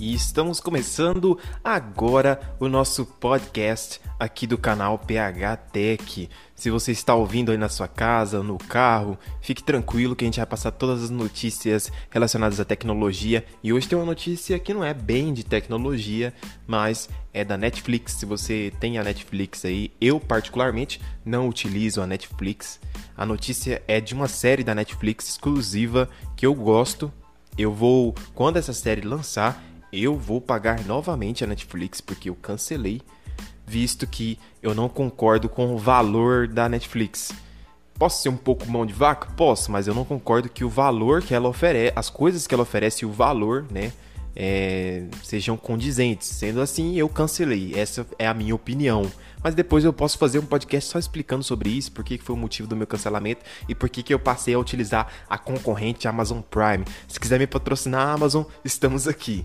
e estamos começando agora o nosso podcast aqui do canal PH Tech. Se você está ouvindo aí na sua casa, no carro, fique tranquilo que a gente vai passar todas as notícias relacionadas à tecnologia. E hoje tem uma notícia que não é bem de tecnologia, mas é da Netflix. Se você tem a Netflix aí, eu particularmente não utilizo a Netflix. A notícia é de uma série da Netflix exclusiva que eu gosto. Eu vou, quando essa série lançar, eu vou pagar novamente a Netflix porque eu cancelei, visto que eu não concordo com o valor da Netflix. Posso ser um pouco mão de vaca? Posso, mas eu não concordo que o valor que ela oferece, as coisas que ela oferece e o valor, né, é, sejam condizentes. Sendo assim, eu cancelei. Essa é a minha opinião. Mas depois eu posso fazer um podcast só explicando sobre isso, por que foi o motivo do meu cancelamento e por que eu passei a utilizar a concorrente Amazon Prime. Se quiser me patrocinar, Amazon, estamos aqui.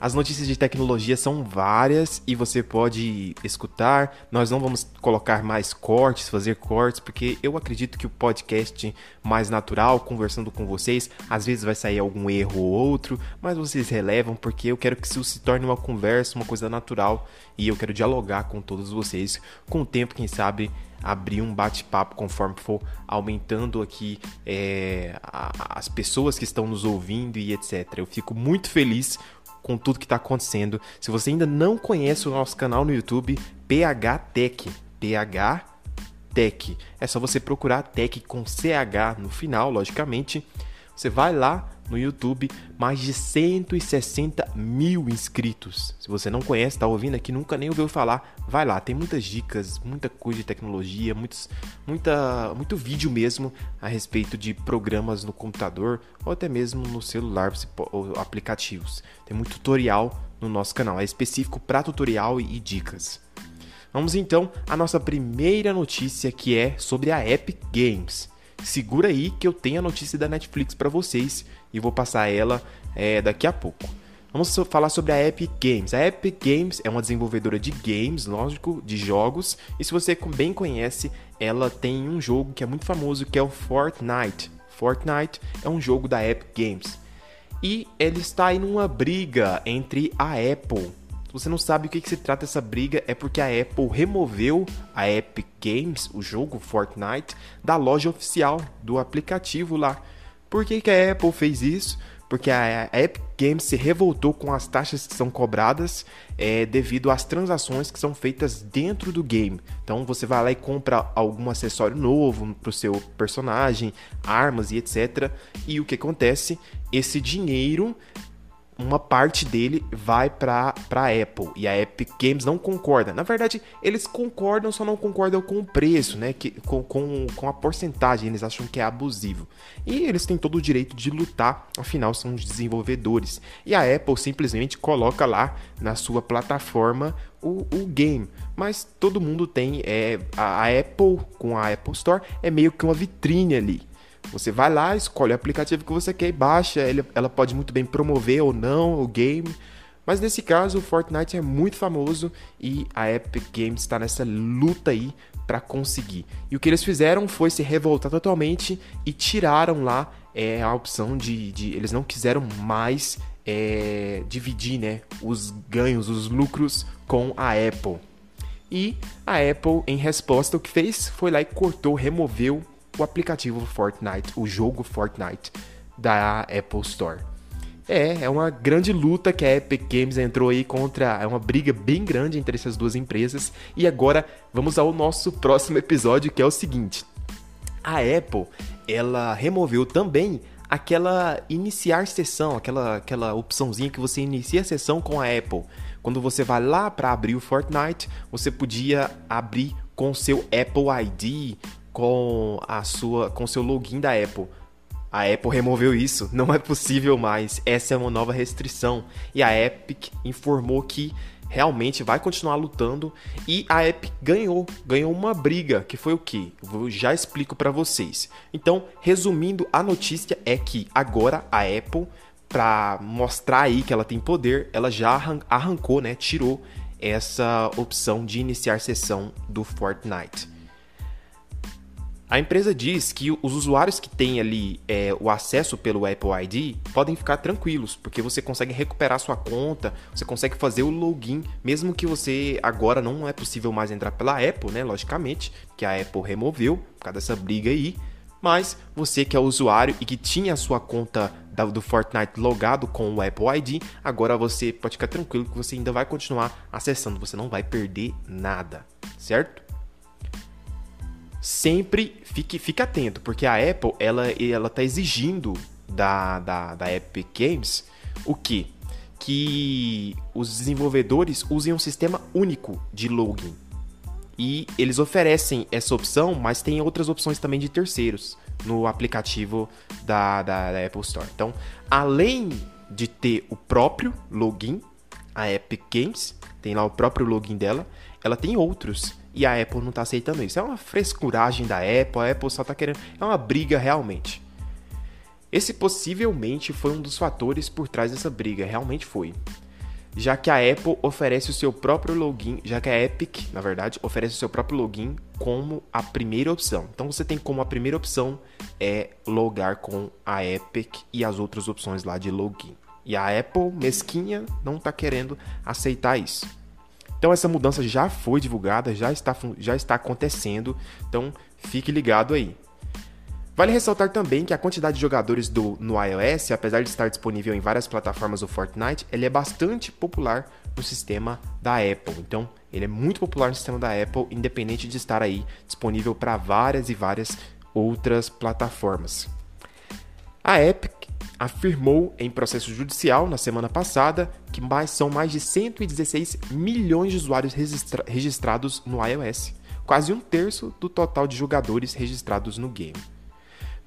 As notícias de tecnologia são várias e você pode escutar. Nós não vamos colocar mais cortes, fazer cortes, porque eu acredito que o podcast mais natural, conversando com vocês, às vezes vai sair algum erro ou outro, mas vocês relevam porque eu quero que isso se torne uma conversa, uma coisa natural e eu quero dialogar com todos vocês. Com o tempo, quem sabe, abrir um bate-papo conforme for aumentando aqui é, as pessoas que estão nos ouvindo e etc. Eu fico muito feliz com tudo que está acontecendo. Se você ainda não conhece o nosso canal no YouTube, PH Tech, PH Tech. É só você procurar Tech com CH no final, logicamente. Você vai lá, no YouTube, mais de 160 mil inscritos. Se você não conhece, está ouvindo aqui, nunca nem ouviu falar, vai lá, tem muitas dicas, muita coisa de tecnologia, muitos, muita, muito vídeo mesmo a respeito de programas no computador ou até mesmo no celular, ou aplicativos. Tem muito tutorial no nosso canal, é específico para tutorial e, e dicas. Vamos então à nossa primeira notícia que é sobre a Epic Games. Segura aí que eu tenho a notícia da Netflix para vocês e vou passar ela é, daqui a pouco. Vamos falar sobre a Epic Games. A Epic Games é uma desenvolvedora de games, lógico, de jogos. E se você bem conhece, ela tem um jogo que é muito famoso, que é o Fortnite. Fortnite é um jogo da Epic Games. E ele está em uma briga entre a Apple. Se você não sabe o que, que se trata essa briga, é porque a Apple removeu a Epic Games, o jogo Fortnite, da loja oficial do aplicativo lá. Por que, que a Apple fez isso? Porque a Epic Games se revoltou com as taxas que são cobradas é, devido às transações que são feitas dentro do game. Então você vai lá e compra algum acessório novo para o seu personagem, armas e etc. E o que acontece? Esse dinheiro uma parte dele vai para a Apple e a Epic Games não concorda. Na verdade, eles concordam, só não concordam com o preço, né? Que, com, com, com a porcentagem, eles acham que é abusivo. E eles têm todo o direito de lutar, afinal são os desenvolvedores. E a Apple simplesmente coloca lá na sua plataforma o, o game. Mas todo mundo tem. É, a Apple com a Apple Store é meio que uma vitrine ali. Você vai lá, escolhe o aplicativo que você quer e baixa. Ela pode muito bem promover ou não o game. Mas nesse caso, o Fortnite é muito famoso e a Epic Games está nessa luta aí para conseguir. E o que eles fizeram foi se revoltar totalmente e tiraram lá é, a opção de, de Eles não quiseram mais é, dividir né, os ganhos, os lucros com a Apple. E a Apple, em resposta, o que fez foi lá e cortou, removeu o aplicativo Fortnite, o jogo Fortnite da Apple Store. É, é uma grande luta que a Epic Games entrou aí contra. É uma briga bem grande entre essas duas empresas. E agora vamos ao nosso próximo episódio, que é o seguinte: a Apple ela removeu também aquela iniciar sessão, aquela, aquela opçãozinha que você inicia a sessão com a Apple. Quando você vai lá para abrir o Fortnite, você podia abrir com seu Apple ID com a sua com seu login da Apple. A Apple removeu isso, não é possível mais. Essa é uma nova restrição e a Epic informou que realmente vai continuar lutando e a Epic ganhou, ganhou uma briga, que foi o que? Eu já explico para vocês. Então, resumindo, a notícia é que agora a Apple para mostrar aí que ela tem poder, ela já arrancou, né, tirou essa opção de iniciar sessão do Fortnite. A empresa diz que os usuários que têm ali é, o acesso pelo Apple ID podem ficar tranquilos, porque você consegue recuperar sua conta, você consegue fazer o login, mesmo que você agora não é possível mais entrar pela Apple, né? Logicamente, que a Apple removeu por causa dessa briga aí. Mas você que é usuário e que tinha a sua conta do Fortnite logado com o Apple ID, agora você pode ficar tranquilo que você ainda vai continuar acessando, você não vai perder nada, certo? Sempre fique, fique atento, porque a Apple ela, ela tá exigindo da, da, da Epic Games o quê? Que os desenvolvedores usem um sistema único de login. E eles oferecem essa opção, mas tem outras opções também de terceiros no aplicativo da, da, da Apple Store. Então, além de ter o próprio login, a Epic Games tem lá o próprio login dela, ela tem outros e a Apple não está aceitando isso. É uma frescuragem da Apple, a Apple só está querendo. É uma briga realmente. Esse possivelmente foi um dos fatores por trás dessa briga, realmente foi. Já que a Apple oferece o seu próprio login, já que a Epic, na verdade, oferece o seu próprio login como a primeira opção. Então você tem como a primeira opção é logar com a Epic e as outras opções lá de login. E a Apple, mesquinha, não está querendo aceitar isso. Então essa mudança já foi divulgada, já está, já está acontecendo, então fique ligado aí. Vale ressaltar também que a quantidade de jogadores do, no iOS, apesar de estar disponível em várias plataformas do Fortnite, ele é bastante popular no sistema da Apple. Então, ele é muito popular no sistema da Apple, independente de estar aí disponível para várias e várias outras plataformas. A Epic afirmou em processo judicial na semana passada que mais, são mais de 116 milhões de usuários registra registrados no iOS, quase um terço do total de jogadores registrados no game.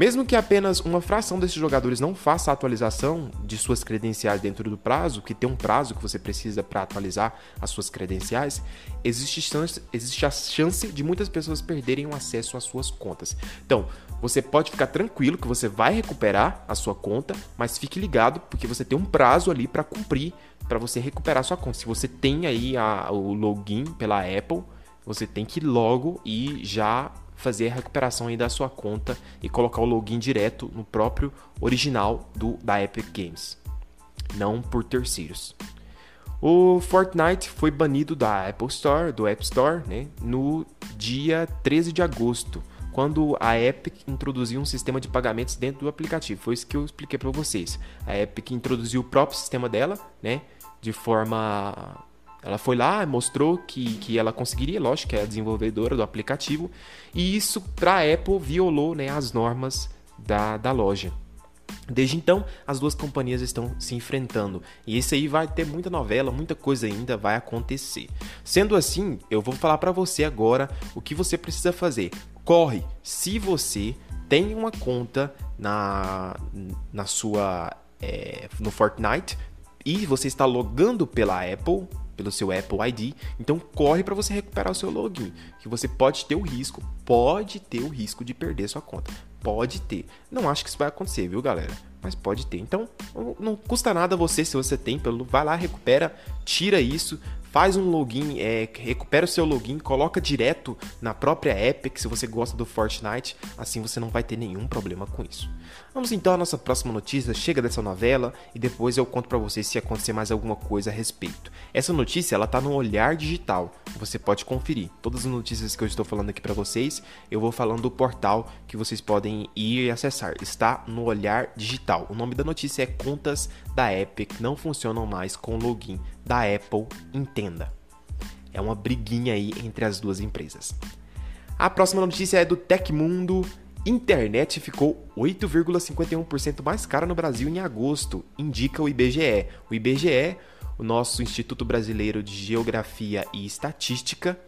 Mesmo que apenas uma fração desses jogadores não faça a atualização de suas credenciais dentro do prazo, que tem um prazo que você precisa para atualizar as suas credenciais, existe, chance, existe a chance de muitas pessoas perderem o acesso às suas contas. Então, você pode ficar tranquilo que você vai recuperar a sua conta, mas fique ligado porque você tem um prazo ali para cumprir para você recuperar sua conta. Se você tem aí a, o login pela Apple, você tem que logo e já fazer a recuperação aí da sua conta e colocar o login direto no próprio original do da Epic Games, não por terceiros. O Fortnite foi banido da Apple Store, do App Store, né, no dia 13 de agosto, quando a Epic introduziu um sistema de pagamentos dentro do aplicativo. Foi isso que eu expliquei para vocês. A Epic introduziu o próprio sistema dela, né, de forma ela foi lá, mostrou que, que ela conseguiria, lógico, que é a desenvolvedora do aplicativo, e isso para a Apple violou né, as normas da, da loja. Desde então, as duas companhias estão se enfrentando. E isso aí vai ter muita novela, muita coisa ainda vai acontecer. Sendo assim, eu vou falar para você agora o que você precisa fazer. Corre, se você tem uma conta na, na sua é, no Fortnite e você está logando pela Apple, pelo seu Apple ID. Então corre para você recuperar o seu login, que você pode ter o risco, pode ter o risco de perder sua conta. Pode ter. Não acho que isso vai acontecer, viu, galera? Mas pode ter. Então, não custa nada você, se você tem, pelo vai lá, recupera, tira isso, faz um login, é, recupera o seu login, coloca direto na própria Epic se você gosta do Fortnite, assim você não vai ter nenhum problema com isso. Vamos então à nossa próxima notícia, chega dessa novela e depois eu conto para vocês se acontecer mais alguma coisa a respeito. Essa notícia ela tá no Olhar Digital, você pode conferir. Todas as notícias que eu estou falando aqui para vocês, eu vou falando do portal que vocês podem ir e acessar. Está no Olhar Digital. O nome da notícia é Contas da Epic não funcionam mais com login da Apple entenda. É uma briguinha aí entre as duas empresas. A próxima notícia é do Tecmundo. Internet ficou 8,51% mais cara no Brasil em agosto, indica o IBGE. O IBGE, o nosso Instituto Brasileiro de Geografia e Estatística,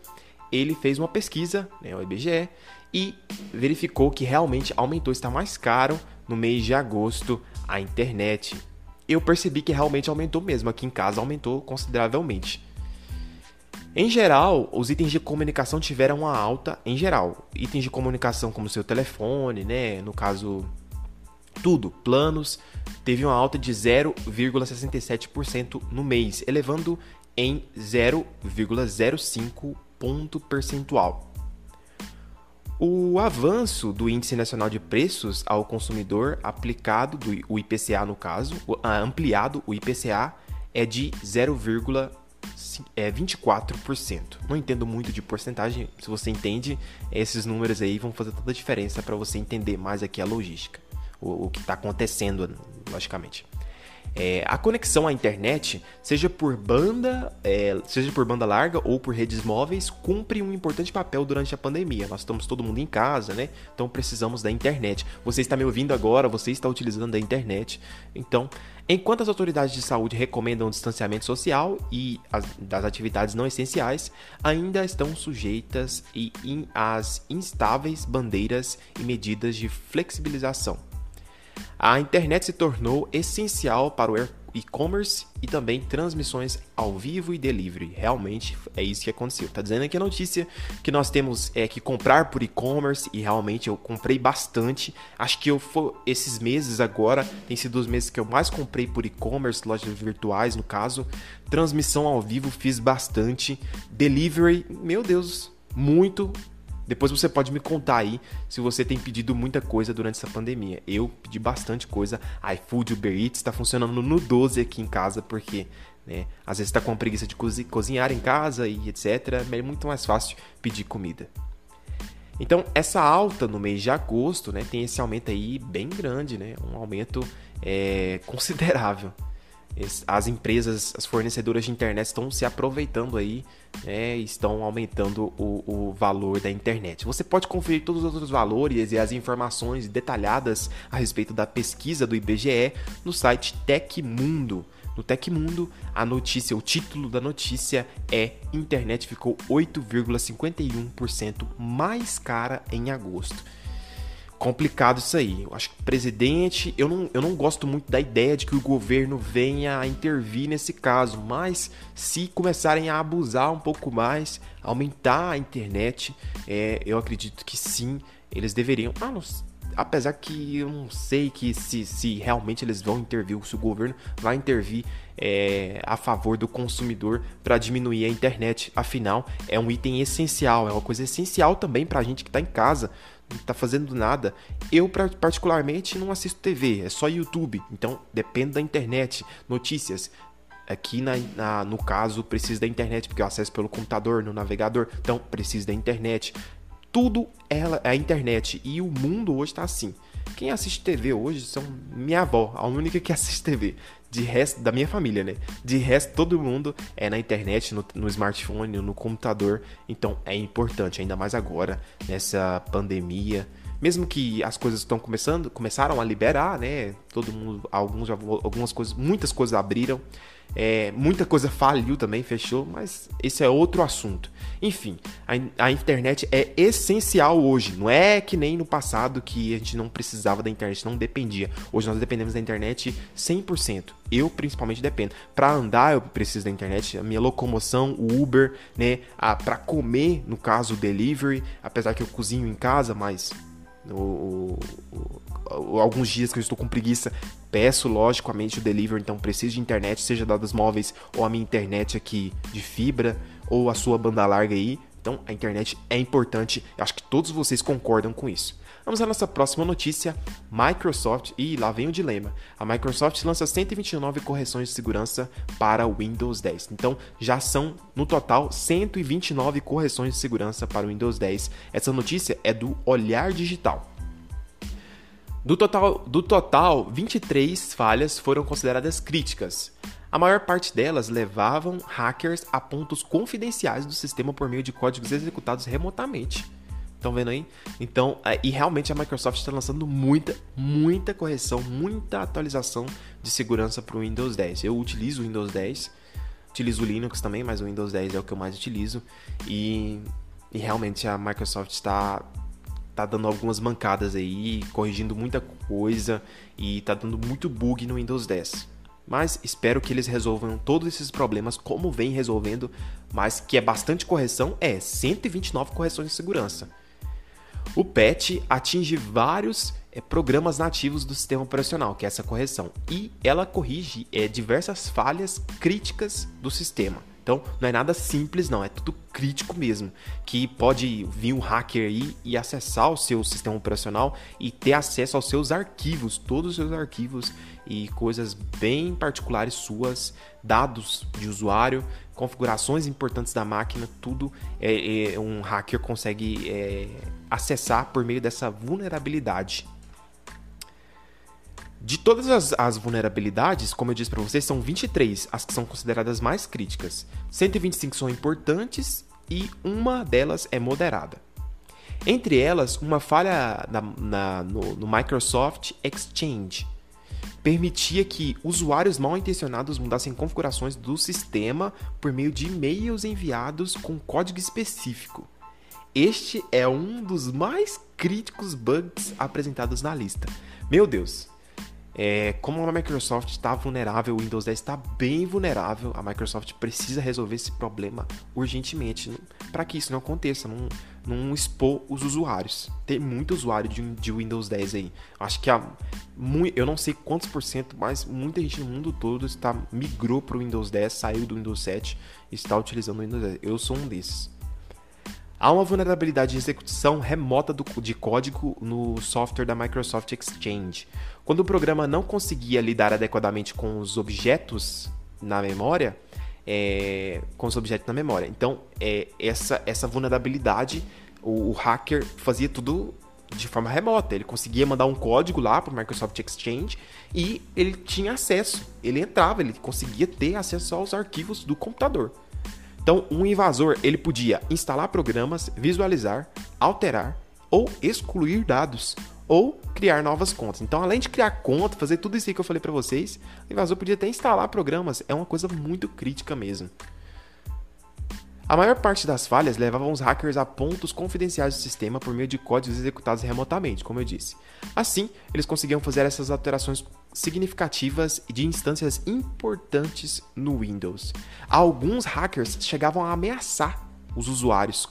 ele fez uma pesquisa, né, o IBGE, e verificou que realmente aumentou, está mais caro no mês de agosto a internet eu percebi que realmente aumentou mesmo. Aqui em casa aumentou consideravelmente. Em geral, os itens de comunicação tiveram uma alta em geral. Itens de comunicação como seu telefone, né, no caso tudo, planos, teve uma alta de 0,67% no mês, elevando em 0,05 ponto percentual. O avanço do Índice Nacional de Preços ao Consumidor aplicado, do, o IPCA no caso, ah, ampliado, o IPCA, é de 0,24%. Não entendo muito de porcentagem, se você entende, esses números aí vão fazer toda a diferença para você entender mais aqui a logística, o, o que está acontecendo, logicamente. É, a conexão à internet, seja por banda, é, seja por banda larga ou por redes móveis, cumpre um importante papel durante a pandemia. Nós estamos todo mundo em casa, né? Então precisamos da internet. Você está me ouvindo agora, você está utilizando a internet. Então, enquanto as autoridades de saúde recomendam o distanciamento social e as, das atividades não essenciais, ainda estão sujeitas e às instáveis bandeiras e medidas de flexibilização. A internet se tornou essencial para o e-commerce e também transmissões ao vivo e delivery. Realmente é isso que aconteceu. Tá dizendo aqui a notícia que nós temos é que comprar por e-commerce e realmente eu comprei bastante. Acho que eu for, esses meses agora tem sido os meses que eu mais comprei por e-commerce, lojas virtuais no caso. Transmissão ao vivo fiz bastante. Delivery, meu Deus, muito depois você pode me contar aí se você tem pedido muita coisa durante essa pandemia. Eu pedi bastante coisa. iFood, Uber Eats está funcionando no 12 aqui em casa porque, né, às vezes está com preguiça de cozinhar em casa e etc. É muito mais fácil pedir comida. Então, essa alta no mês de agosto, né, tem esse aumento aí bem grande, né, um aumento é, considerável as empresas, as fornecedoras de internet estão se aproveitando aí, né, estão aumentando o, o, valor da internet. Você pode conferir todos os outros valores e as informações detalhadas a respeito da pesquisa do IBGE no site Tecmundo. No Tecmundo, a notícia, o título da notícia é Internet ficou 8,51% mais cara em agosto complicado isso aí. Eu acho que presidente, eu não, eu não gosto muito da ideia de que o governo venha a intervir nesse caso, mas se começarem a abusar um pouco mais, aumentar a internet, é, eu acredito que sim, eles deveriam. Ah, não, apesar que eu não sei que se, se realmente eles vão intervir, se o governo vai intervir é, a favor do consumidor para diminuir a internet. Afinal, é um item essencial, é uma coisa essencial também para a gente que está em casa tá fazendo nada. Eu, particularmente, não assisto TV, é só YouTube. Então, depende da internet. Notícias. Aqui, na, na, no caso, precisa da internet, porque eu acesso pelo computador, no navegador. Então, precisa da internet. Tudo é a internet. E o mundo hoje está assim. Quem assiste TV hoje são minha avó, a única que assiste TV. De resto, da minha família, né? De resto, todo mundo é na internet, no, no smartphone, no computador. Então é importante, ainda mais agora, nessa pandemia. Mesmo que as coisas estão começando, começaram a liberar, né? Todo mundo, alguns, algumas coisas, muitas coisas abriram. É, muita coisa faliu também, fechou, mas esse é outro assunto. Enfim, a, a, internet é essencial hoje. Não é que nem no passado que a gente não precisava da internet, não dependia. Hoje nós dependemos da internet 100%. Eu principalmente dependo. Para andar eu preciso da internet, a minha locomoção, o Uber, né, para comer, no caso o delivery, apesar que eu cozinho em casa, mas o, o, alguns dias que eu estou com preguiça, peço logicamente o delivery, então preciso de internet, seja dados móveis ou a minha internet aqui de fibra ou a sua banda larga aí. Então a internet é importante, eu acho que todos vocês concordam com isso. Vamos à nossa próxima notícia. Microsoft, e lá vem o dilema. A Microsoft lança 129 correções de segurança para o Windows 10. Então, já são no total 129 correções de segurança para o Windows 10. Essa notícia é do Olhar Digital. Do total, do total, 23 falhas foram consideradas críticas. A maior parte delas levavam hackers a pontos confidenciais do sistema por meio de códigos executados remotamente. Estão vendo aí? Então, é, e realmente a Microsoft está lançando muita, muita correção, muita atualização de segurança para o Windows 10. Eu utilizo o Windows 10, utilizo o Linux também, mas o Windows 10 é o que eu mais utilizo. E, e realmente a Microsoft está tá dando algumas mancadas aí, corrigindo muita coisa e tá dando muito bug no Windows 10. Mas espero que eles resolvam todos esses problemas como vem resolvendo, mas que é bastante correção, é 129 correções de segurança. O patch atinge vários é, programas nativos do sistema operacional, que é essa correção, e ela corrige é, diversas falhas críticas do sistema. Então, não é nada simples, não, é tudo crítico mesmo. Que pode vir um hacker aí e acessar o seu sistema operacional e ter acesso aos seus arquivos, todos os seus arquivos e coisas bem particulares suas, dados de usuário, configurações importantes da máquina, tudo é, é um hacker consegue é, acessar por meio dessa vulnerabilidade. De todas as, as, vulnerabilidades, como eu disse para vocês, são 23 as que são consideradas mais críticas. 125 são importantes e uma delas é moderada. Entre elas, uma falha na, na, no, no Microsoft Exchange permitia que usuários mal intencionados mudassem configurações do sistema por meio de e-mails enviados com código específico. Este é um dos mais críticos bugs apresentados na lista. Meu Deus, é, como a Microsoft está vulnerável, o Windows 10 está bem vulnerável, a Microsoft precisa resolver esse problema urgentemente para que isso não aconteça, não, não expor os usuários. Tem muito usuário de, de Windows 10 aí. Acho que há, eu não sei quantos por cento, mas muita gente no mundo todo está migrou para o Windows 10, saiu do Windows 7 e está utilizando o Windows 10. Eu sou um desses. Há uma vulnerabilidade de execução remota do, de código no software da Microsoft Exchange. Quando o programa não conseguia lidar adequadamente com os objetos na memória, é, com os objetos na memória. Então, é, essa, essa vulnerabilidade, o, o, hacker fazia tudo de forma remota. Ele conseguia mandar um código lá para o Microsoft Exchange e ele tinha acesso. Ele entrava, ele conseguia ter acesso aos arquivos do computador. Então, um invasor ele podia instalar programas, visualizar, alterar ou excluir dados ou criar novas contas. Então, além de criar conta, fazer tudo isso que eu falei para vocês, o invasor podia até instalar programas. É uma coisa muito crítica mesmo. A maior parte das falhas levavam os hackers a pontos confidenciais do sistema por meio de códigos executados remotamente, como eu disse. Assim, eles conseguiam fazer essas alterações significativas de instâncias importantes no Windows. Alguns hackers chegavam a ameaçar os usuários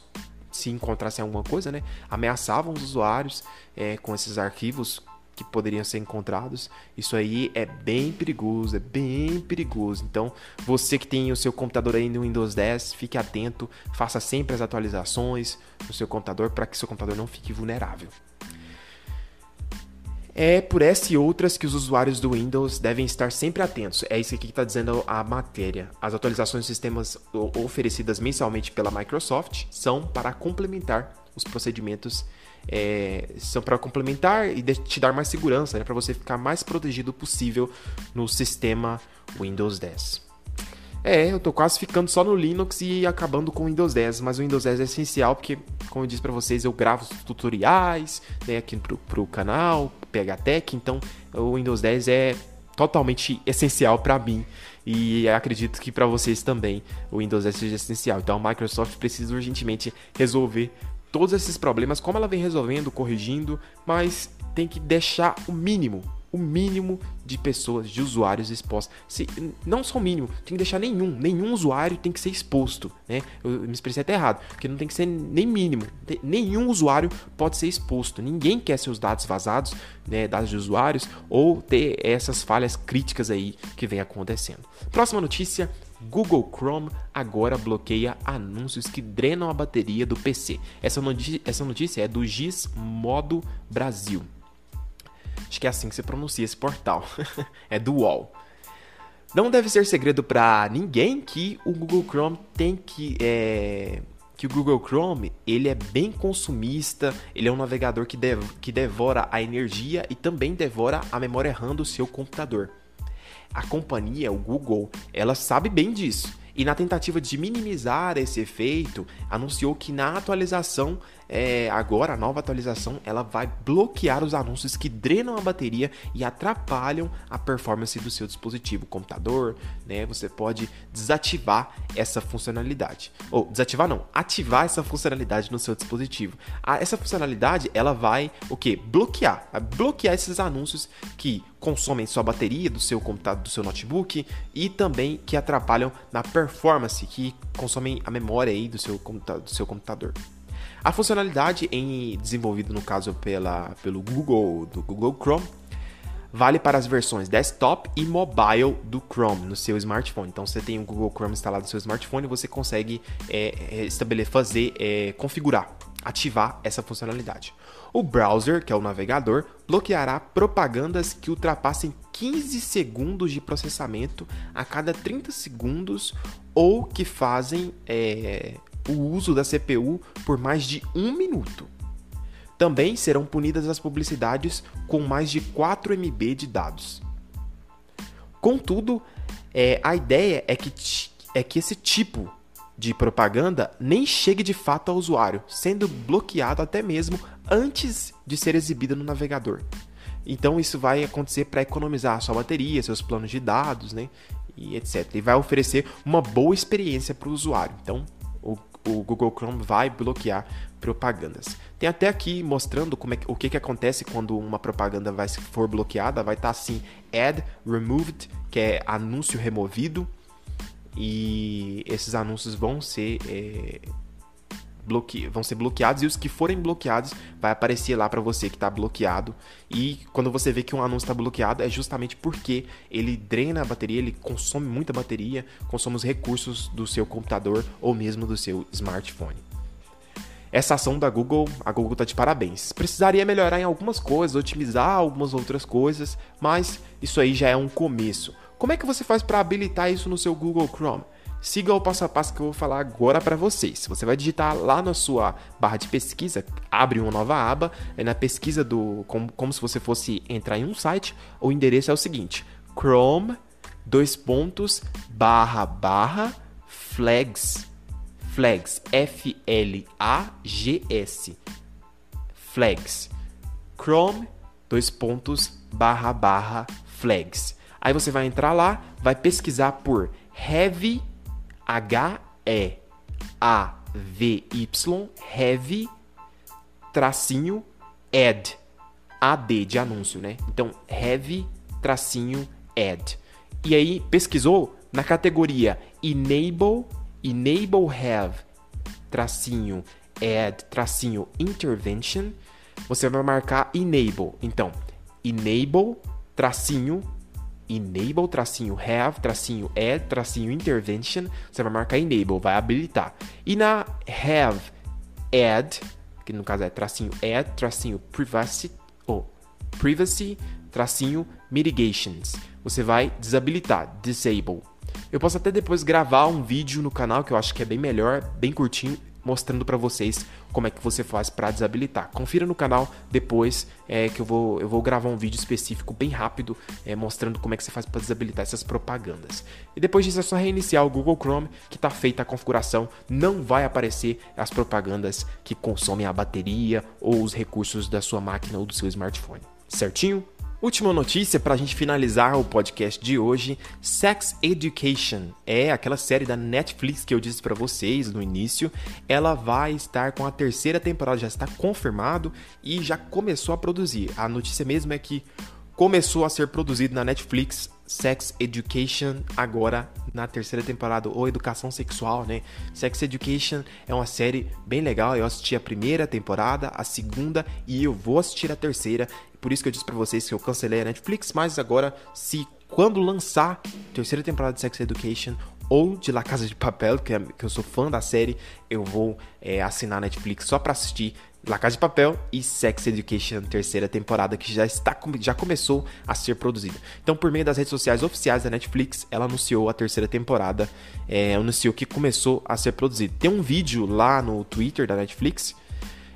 se encontrassem alguma coisa, né? Ameaçavam os usuários é, com esses arquivos que poderiam ser encontrados. Isso aí é bem perigoso, é bem perigoso. Então, você que tem o seu computador aí no Windows 10, fique atento, faça sempre as atualizações no seu computador para que seu computador não fique vulnerável. É por essa e outras que os usuários do Windows devem estar sempre atentos. É isso aqui que está dizendo a matéria. As atualizações de sistemas oferecidas mensalmente pela Microsoft são para complementar os procedimentos é, são para complementar e te dar mais segurança, né, para você ficar mais protegido possível no sistema Windows 10. É, eu tô quase ficando só no Linux e acabando com o Windows 10, mas o Windows 10 é essencial porque, como eu disse para vocês, eu gravo tutoriais né, aqui pro, pro canal, PHTech, então o Windows 10 é totalmente essencial para mim e acredito que para vocês também o Windows 10 seja essencial. Então a Microsoft precisa urgentemente resolver todos esses problemas, como ela vem resolvendo, corrigindo, mas tem que deixar o mínimo, o mínimo de pessoas, de usuários expostos. Se, não só o mínimo, tem que deixar nenhum, nenhum usuário tem que ser exposto, né? Eu, me expressei até errado, porque não tem que ser nem mínimo, nenhum usuário pode ser exposto. Ninguém quer seus dados vazados, né, dados de usuários, ou ter essas falhas críticas aí que vem acontecendo. Próxima notícia, Google Chrome agora bloqueia anúncios que drenam a bateria do PC. Essa notícia, essa notícia é do GIS Modo Brasil. Acho que é assim que se pronuncia esse portal. é do UOL. Não deve ser segredo para ninguém que o Google Chrome tem que é, que o Google Chrome ele é bem consumista, ele é um navegador que, dev, que devora a energia e também devora a memória RAM do seu computador a companhia, o Google, ela sabe bem disso. E na tentativa de minimizar esse efeito, anunciou que na atualização, é, agora a nova atualização, ela vai bloquear os anúncios que drenam a bateria e atrapalham a performance do seu dispositivo, computador, né? Você pode desativar essa funcionalidade. Ou desativar não, ativar essa funcionalidade no seu dispositivo. essa funcionalidade, ela vai o que? Bloquear, vai bloquear esses anúncios que consomem sua bateria do seu computador, do seu notebook e também que atrapalham na performance, que consomem a memória aí do seu, do seu computador. A funcionalidade em desenvolvida no caso pela, pelo Google, do Google Chrome, vale para as versões desktop e mobile do Chrome no seu smartphone. Então, você tem o Google Chrome instalado no seu smartphone, você consegue é, estabelecer, fazer, é, configurar, ativar essa funcionalidade. O browser, que é o navegador, bloqueará propagandas que ultrapassem 15 segundos de processamento a cada 30 segundos ou que fazem é, o uso da CPU por mais de um minuto. Também serão punidas as publicidades com mais de 4 MB de dados. Contudo, é, a ideia é que, é que esse tipo de propaganda nem chegue de fato ao usuário, sendo bloqueado até mesmo antes de ser exibida no navegador. Então isso vai acontecer para economizar sua bateria, seus planos de dados, né? E etc. E vai oferecer uma boa experiência para o usuário. Então o, Google Chrome vai bloquear propagandas. Tem até aqui mostrando como é o que, que acontece quando uma propaganda vai for bloqueada. Vai estar tá assim, ad removed, que é anúncio removido. E esses anúncios vão ser é, bloque... vão ser bloqueados e os que forem bloqueados vai aparecer lá para você que está bloqueado. E quando você vê que um anúncio está bloqueado é justamente porque ele drena a bateria, ele consome muita bateria, consome os recursos do seu computador ou mesmo do seu smartphone. Essa ação da Google, a Google está de parabéns. Precisaria melhorar em algumas coisas, otimizar algumas outras coisas, mas isso aí já é um começo. Como é que você faz para habilitar isso no seu Google Chrome? Siga o passo a passo que eu vou falar agora para vocês. Você vai digitar lá na sua barra de pesquisa, abre uma nova aba, é na pesquisa do como, como se você fosse entrar em um site. O endereço é o seguinte: Chrome dois pontos barra barra flags flags F L A G S flags Chrome dois pontos barra barra flags. Aí você vai entrar lá, vai pesquisar por heavy H-E-A-V-Y, heavy, tracinho, ad. AD de anúncio, né? Então, heavy, tracinho, ad. E aí, pesquisou na categoria enable, enable have, tracinho, add, tracinho, intervention, você vai marcar enable. Então, enable, tracinho, enable, tracinho have, tracinho add, tracinho intervention, você vai marcar enable, vai habilitar. E na have add, que no caso é tracinho add, tracinho privacy, ou privacy, tracinho mitigations, você vai desabilitar, disable. Eu posso até depois gravar um vídeo no canal que eu acho que é bem melhor, bem curtinho, mostrando para vocês como é que você faz para desabilitar. Confira no canal depois é, que eu vou, eu vou gravar um vídeo específico bem rápido é, mostrando como é que você faz para desabilitar essas propagandas. E depois disso é só reiniciar o Google Chrome que está feita a configuração, não vai aparecer as propagandas que consomem a bateria ou os recursos da sua máquina ou do seu smartphone. Certinho? Última notícia para a gente finalizar o podcast de hoje: Sex Education é aquela série da Netflix que eu disse para vocês no início. Ela vai estar com a terceira temporada, já está confirmado e já começou a produzir. A notícia mesmo é que começou a ser produzido na Netflix Sex Education agora na terceira temporada, ou Educação Sexual, né? Sex Education é uma série bem legal. Eu assisti a primeira temporada, a segunda e eu vou assistir a terceira. Por isso que eu disse para vocês que eu cancelei a Netflix, mas agora, se quando lançar a terceira temporada de Sex Education ou de La Casa de Papel, que, é, que eu sou fã da série, eu vou é, assinar a Netflix só para assistir La Casa de Papel e Sex Education terceira temporada que já está já começou a ser produzida. Então, por meio das redes sociais oficiais da Netflix, ela anunciou a terceira temporada, é, anunciou que começou a ser produzida. Tem um vídeo lá no Twitter da Netflix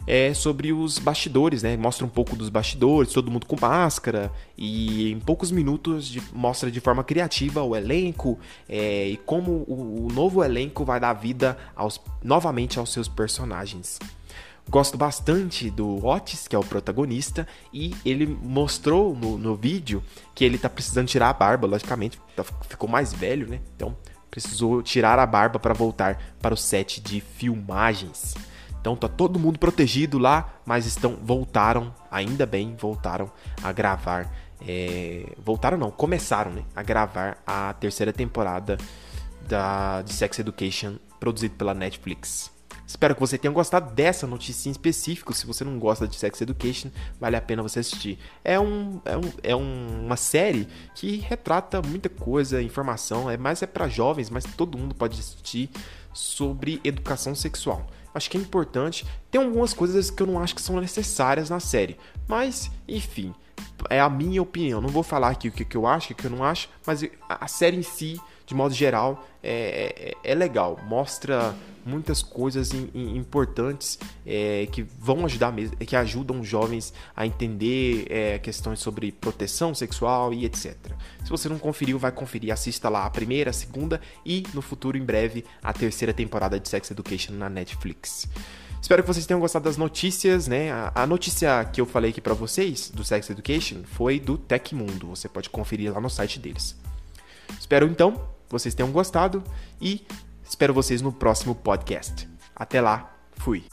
é sobre os bastidores, né? Mostra um pouco dos bastidores, todo mundo com máscara e em poucos minutos de, mostra de forma criativa o elenco é, e como o, o, novo elenco vai dar vida aos, novamente aos seus personagens. Gosto bastante do Otis, que é o protagonista, e ele mostrou no, no vídeo que ele tá precisando tirar a barba, logicamente, tá, ficou mais velho, né? Então precisou tirar a barba para voltar para o set de filmagens. Então tá todo mundo protegido lá, mas estão voltaram, ainda bem, voltaram a gravar. É, voltaram não, começaram né, a gravar a terceira temporada da, de Sex Education produzido pela Netflix. Espero que você tenha gostado dessa notícia em específico. Se você não gosta de Sex Education, vale a pena você assistir. É, um, é, um, é um, uma série que retrata muita coisa, informação. É mais é para jovens, mas todo mundo pode assistir sobre educação sexual. Acho que é importante. Tem algumas coisas que eu não acho que são necessárias na série, mas enfim, é a minha opinião. Não vou falar aqui o que, eu acho, o que eu não acho, mas a série em si, de modo geral, é, é, é legal. Mostra muitas coisas in, in, importantes é, que vão ajudar mesmo, que ajudam os jovens a entender é, questões sobre proteção sexual e etc. Se você não conferiu, vai conferir, assista lá a primeira, a segunda e no futuro, em breve, a terceira temporada de Sex Education na Netflix. Espero que vocês tenham gostado das notícias, né? A, a notícia que eu falei aqui para vocês do Sex Education foi do Tecmundo. Você pode conferir lá no site deles. Espero então vocês tenham gostado e espero vocês no próximo podcast. Até lá, fui.